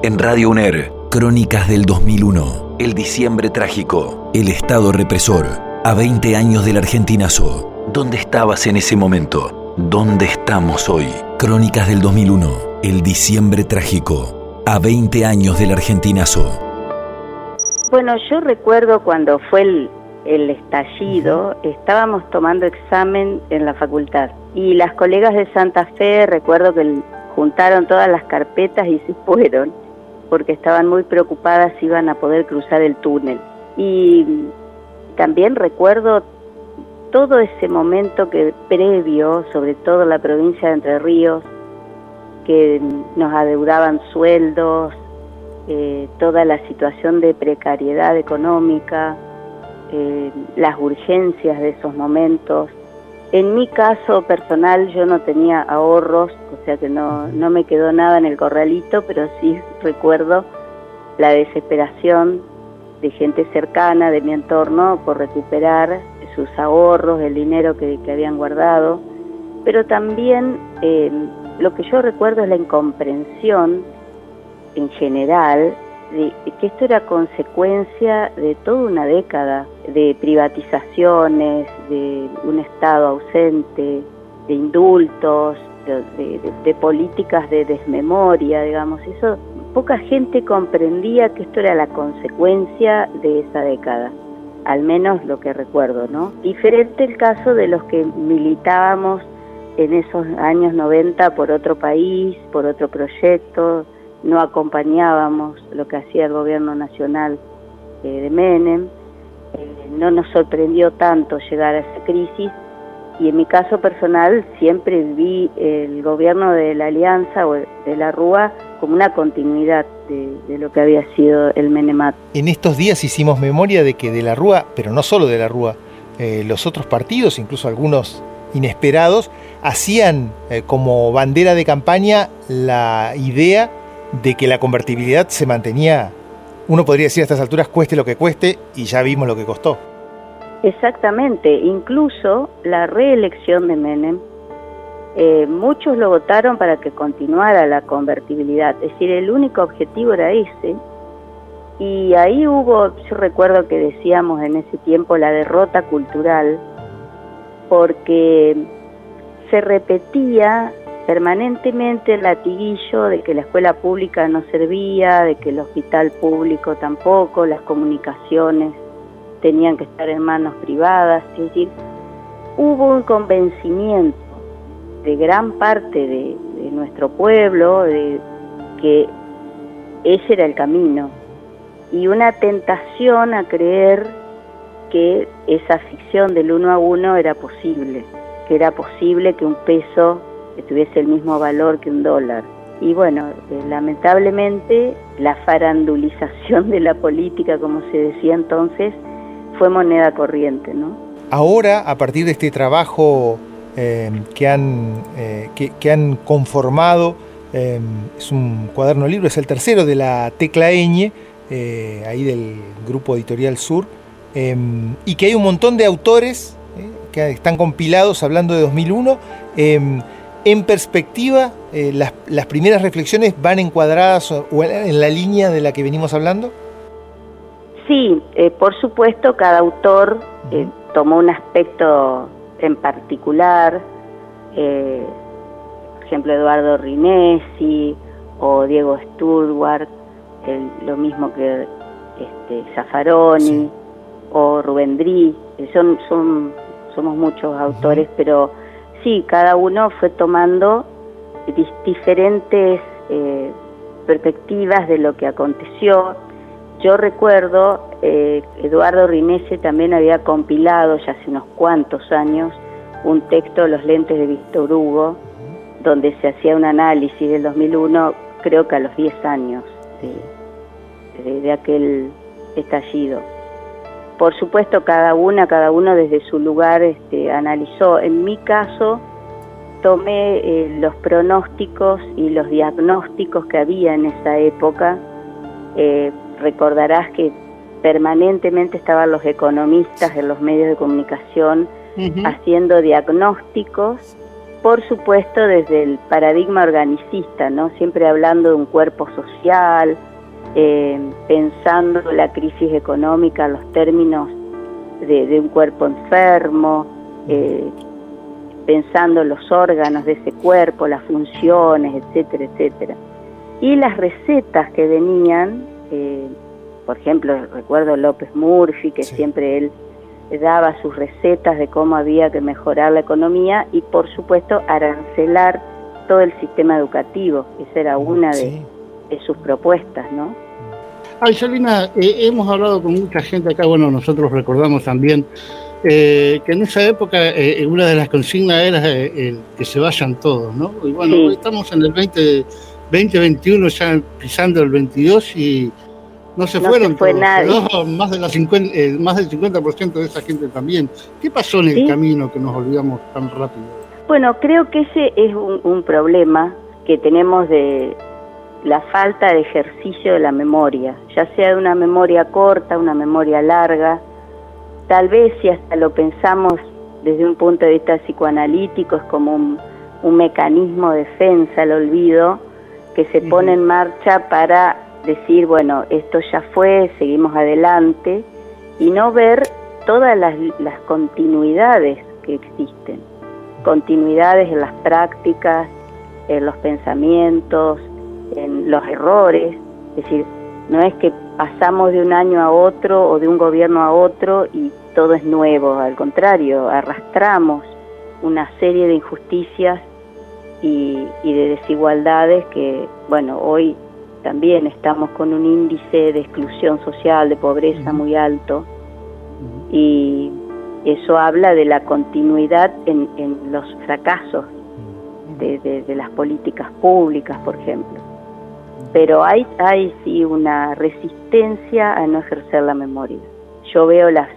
En Radio UNER, Crónicas del 2001. El diciembre trágico. El Estado represor. A 20 años del argentinazo. ¿Dónde estabas en ese momento? ¿Dónde estamos hoy? Crónicas del 2001. El diciembre trágico. A 20 años del argentinazo. Bueno, yo recuerdo cuando fue el, el estallido, estábamos tomando examen en la facultad y las colegas de Santa Fe, recuerdo que juntaron todas las carpetas y se fueron porque estaban muy preocupadas si iban a poder cruzar el túnel. Y también recuerdo todo ese momento que previo, sobre todo la provincia de Entre Ríos, que nos adeudaban sueldos, eh, toda la situación de precariedad económica, eh, las urgencias de esos momentos. En mi caso personal yo no tenía ahorros, o sea que no, no me quedó nada en el corralito, pero sí recuerdo la desesperación de gente cercana de mi entorno por recuperar sus ahorros, el dinero que, habían guardado, pero también eh, lo que yo recuerdo es la incomprensión en general de que esto era consecuencia de toda una década de privatizaciones, de un Estado ausente, de indultos, de, políticas de desmemoria, digamos. Eso poca gente comprendía que esto era la consecuencia de esa década, al menos lo que recuerdo, ¿no? Diferente el caso de los que militábamos en esos años 90 por otro país, por otro proyecto, no acompañábamos lo que hacía el gobierno nacional eh, de Menem, eh, no nos sorprendió tanto llegar a esa crisis y en mi caso personal siempre vi el gobierno de la Alianza o de la Rúa como una continuidad de, lo que había sido el Menemat. En estos días hicimos memoria de que de la Rúa, pero no solo de la Rúa, eh, los otros partidos, incluso algunos inesperados, hacían como bandera de campaña la idea de que la convertibilidad se mantenía, uno podría decir a estas alturas, cueste lo que cueste, y ya vimos lo que costó. Exactamente, incluso la reelección de Menem, eh, muchos lo votaron para que continuara la convertibilidad, es decir, el único objetivo era ese, y ahí hubo, yo recuerdo que decíamos en ese tiempo, la derrota cultural, porque se repetía permanentemente el latiguillo de que la escuela pública no servía, de que el hospital público tampoco, las comunicaciones tenían que estar en manos privadas, es decir, hubo un convencimiento de gran parte de, nuestro pueblo de que ese era el camino y una tentación a creer que esa ficción del uno a uno era posible, que era posible que un peso que tuviese el mismo valor que un dólar. Y bueno, eh, lamentablemente la farandulización de la política, como se decía entonces, fue moneda corriente, ¿no? Ahora, a partir de este trabajo eh, que, han, eh, que, han conformado, es un cuaderno libro, es el tercero de la Tecla Eñe, ahí del Grupo Editorial Sur, y que hay un montón de autores que están compilados hablando de 2001 en perspectiva, eh, las, primeras reflexiones van encuadradas o en la línea de la que venimos hablando? Sí, eh, por supuesto, cada autor eh, tomó un aspecto en particular, por ejemplo, Eduardo Rinesi o Diego Sturwart, lo mismo que este, Zaffaroni o Rubén son, son, somos muchos autores, pero sí, cada uno fue tomando diferentes eh, perspectivas de lo que aconteció. Yo recuerdo, eh, Eduardo Rinese también había compilado ya hace unos cuantos años un texto, Los lentes de Víctor Hugo, donde se hacía un análisis del 2001, creo que a los 10 años de aquel estallido. Por supuesto, cada una, cada uno desde su lugar este, analizó. En mi caso, tomé eh, los pronósticos y los diagnósticos que había en esa época. Eh, recordarás que permanentemente estaban los economistas en los medios de comunicación haciendo diagnósticos por supuesto desde el paradigma organicista, ¿no? Siempre hablando de un cuerpo social, eh, pensando la crisis económica los términos de, un cuerpo enfermo, eh, pensando los órganos de ese cuerpo, las funciones, etcétera, etcétera. Y las recetas que venían, eh, por ejemplo, recuerdo López Murphy, que siempre él daba sus recetas de cómo había que mejorar la economía y, por supuesto, arancelar todo el sistema educativo. Esa era una de, sus propuestas, ¿no? Ay, Salina, eh, hemos hablado con mucha gente acá, bueno, nosotros recordamos también eh, que en esa época eh, una de las consignas era eh, que se vayan todos, ¿no? Y bueno, hoy estamos en el 20, 2021, ya pisando el 22 y no se fueron fue más, de la 50, más del 50% de esa gente también. ¿Qué pasó en el camino que nos olvidamos tan rápido? Bueno, creo que ese es un problema que tenemos de la falta de ejercicio de la memoria, ya sea de una memoria corta, una memoria larga, Tal vez si hasta lo pensamos desde un punto de vista psicoanalítico es como un, mecanismo de defensa al olvido que se pone en marcha para decir, bueno, esto ya fue, seguimos adelante y no ver todas las, las continuidades que existen, continuidades en las prácticas, en los pensamientos, en los errores, es decir, no es que pasamos de un año a otro o de un gobierno a otro y todo es nuevo, al contrario, arrastramos una serie de injusticias y, de desigualdades que, bueno, hoy también estamos con un índice de exclusión social, de pobreza muy alto. Y eso habla de la continuidad en, los fracasos de las políticas públicas, por ejemplo pero hay, hay sí una resistencia a no ejercer la memoria. Yo veo las,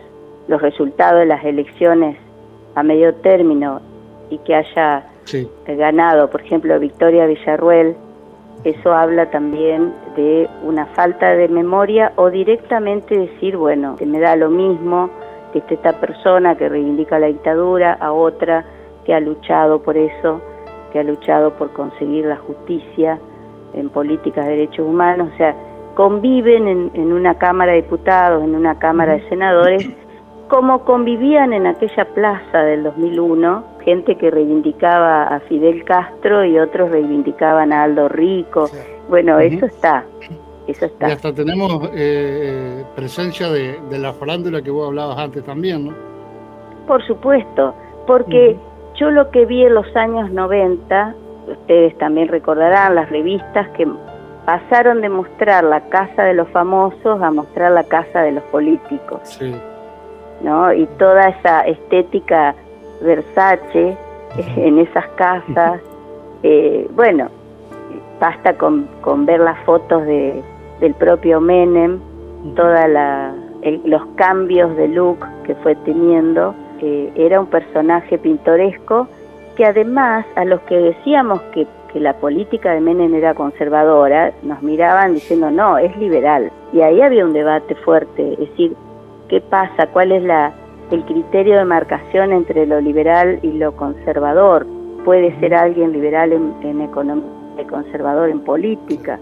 los resultados de las elecciones a medio término y que haya ganado, por ejemplo, Victoria Villarruel, eso habla también de una falta de memoria o directamente decir, bueno, que me da lo mismo que esté esta persona que reivindica la dictadura, a otra que ha luchado por eso, que ha luchado por conseguir la justicia en políticas de derechos humanos, o sea, conviven en, una Cámara de Diputados, en una Cámara de Senadores, como convivían en aquella plaza del 2001, gente que reivindicaba a Fidel Castro y otros reivindicaban a Aldo Rico. Bueno, eso está, eso está. Y hasta tenemos eh, presencia de, la farándula que vos hablabas antes también, ¿no? Por supuesto, porque yo lo que vi en los años 90 ustedes también recordarán las revistas que pasaron de mostrar la casa de los famosos a mostrar la casa de los políticos. ¿no? Y toda esa estética Versace en esas casas. Eh, bueno, basta con, con, ver las fotos de, del propio Menem, toda la, los cambios de look que fue teniendo. Eh, era un personaje pintoresco que además a los que decíamos que, la política de Menem era conservadora, nos miraban diciendo, no, es liberal. Y ahí había un debate fuerte, es decir, ¿qué pasa? ¿Cuál es la, el criterio de marcación entre lo liberal y lo conservador? ¿Puede ser alguien liberal en, en economía y conservador en política?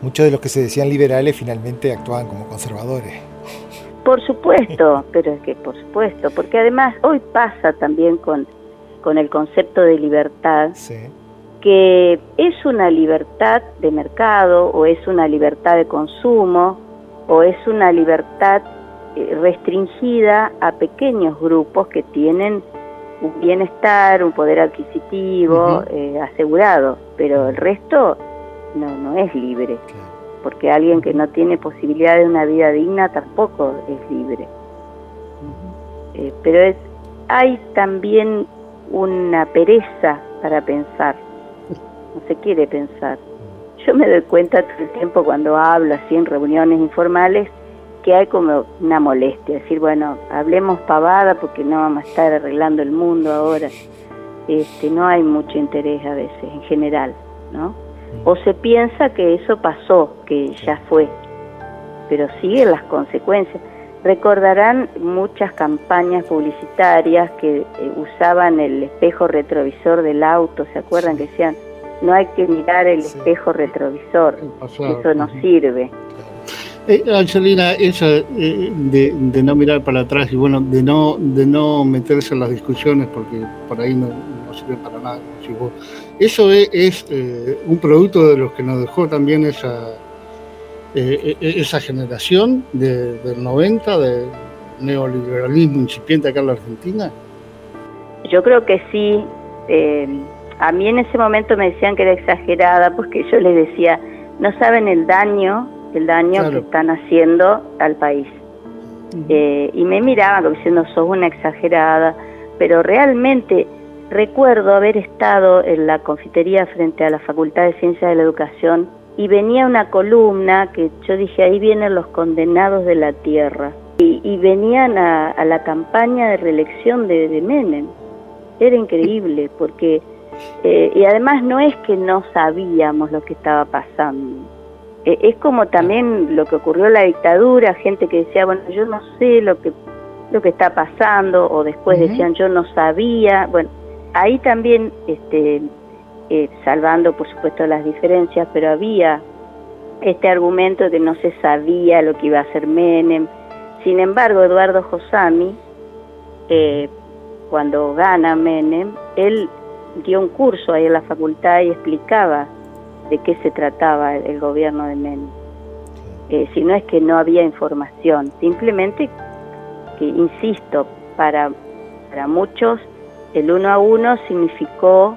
Muchos de los que se decían liberales finalmente actuaban como conservadores. Por supuesto, pero es que por supuesto, porque además hoy pasa también con con el concepto de libertad, que es una libertad de mercado o es una libertad de consumo o es una libertad eh, restringida a pequeños grupos que tienen un bienestar, un poder adquisitivo eh, asegurado, pero el resto no, no es libre, porque alguien que no tiene posibilidad de una vida digna tampoco es libre. Eh, pero es, hay también una pereza para pensar, no se quiere pensar. Yo me doy cuenta todo el tiempo cuando hablo así en reuniones informales que hay como una molestia, decir, bueno, hablemos pavada porque no vamos a estar arreglando el mundo ahora. Este, no hay mucho interés a veces, en general, ¿no? O se piensa que eso pasó, que ya fue, pero siguen las consecuencias. Recordarán muchas campañas publicitarias que eh, usaban el espejo retrovisor del auto, ¿se acuerdan que decían, no hay que mirar el espejo retrovisor, eso no sirve? Eh, Angelina, eso eh, de, no mirar para atrás y bueno, de no, de no meterse en las discusiones porque por ahí no, sirve para nada, eso es, un producto de los que nos dejó también esa eh, eh, esa generación de, del 90, de neoliberalismo incipiente acá en la Argentina? Yo creo que sí. Eh, a mí en ese momento me decían que era exagerada porque yo les decía, no saben el daño, el daño que están haciendo al país. y me miraban como diciendo, sos una exagerada, pero realmente recuerdo haber estado en la confitería frente a la Facultad de Ciencias de la Educación y venía una columna que yo dije, ahí vienen los condenados de la tierra. Y, venían a, la campaña de reelección de, de Menem. Era increíble, porque, eh, y además no es que no sabíamos lo que estaba pasando. E, es como también lo que ocurrió en la dictadura, gente que decía, bueno, yo no sé lo que, lo que está pasando, o después decían, yo no sabía. Bueno, ahí también este, eh, salvando por supuesto las diferencias, pero había este argumento de que no se sabía lo que iba a hacer Menem. Sin embargo, Eduardo Josami, eh, cuando gana Menem, él dio un curso ahí en la facultad y explicaba de qué se trataba el, gobierno de Menem. Eh, si no es que no había información, simplemente que, insisto, para, para muchos el uno a uno significó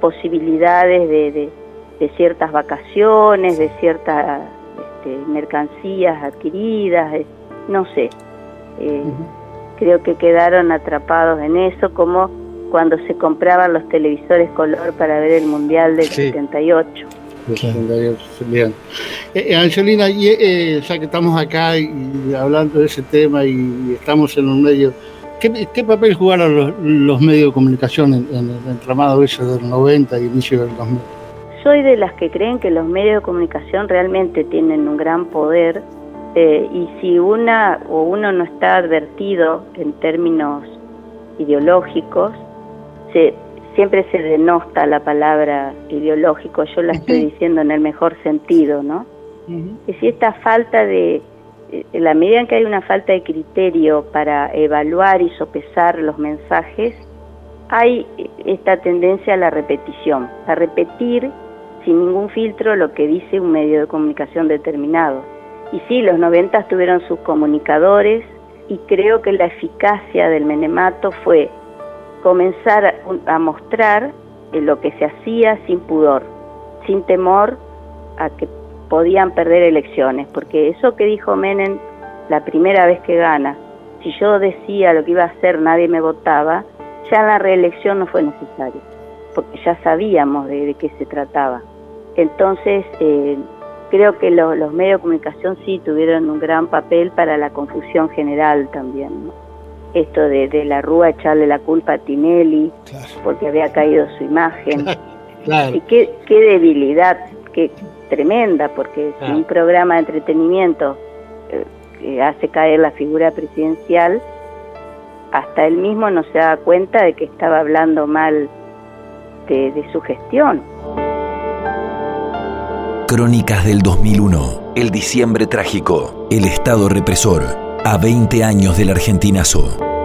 posibilidades de, de, ciertas vacaciones, de ciertas este, mercancías adquiridas, no sé. Eh, creo que quedaron atrapados en eso, como cuando se compraban los televisores color para ver el Mundial del 78. bien. Eh, eh, Angelina, ya que estamos acá y, hablando de ese tema y estamos en un medio ¿Qué, papel jugaron los, medios de comunicación en, el entramado ese del 90 y inicio del 2000? Soy de las que creen que los medios de comunicación realmente tienen un gran poder eh, y si una o uno no está advertido en términos ideológicos, se, siempre se denosta la palabra ideológico, yo la estoy diciendo en el mejor sentido, ¿no? Y si esta falta de en la medida en que hay una falta de criterio para evaluar y sopesar los mensajes, hay esta tendencia a la repetición, a repetir sin ningún filtro lo que dice un medio de comunicación determinado. Y sí, los 90 tuvieron sus comunicadores y creo que la eficacia del menemato fue comenzar a, mostrar lo que se hacía sin pudor, sin temor a que podían perder elecciones, porque eso que dijo Menem la primera vez que gana, si yo decía lo que iba a hacer, nadie me votaba, ya la reelección no fue necesaria, porque ya sabíamos de, qué se trataba. Entonces, eh, creo que los medios de comunicación sí tuvieron un gran papel para la confusión general también. Esto de, la Rúa echarle la culpa a Tinelli, porque había caído su imagen. Y qué, qué debilidad, qué, tremenda, porque es un programa de entretenimiento eh, que hace caer la figura presidencial, hasta él mismo no se da cuenta de que estaba hablando mal de, de su gestión. Crónicas del 2001, el diciembre trágico, el Estado represor, a 20 años del argentinazo.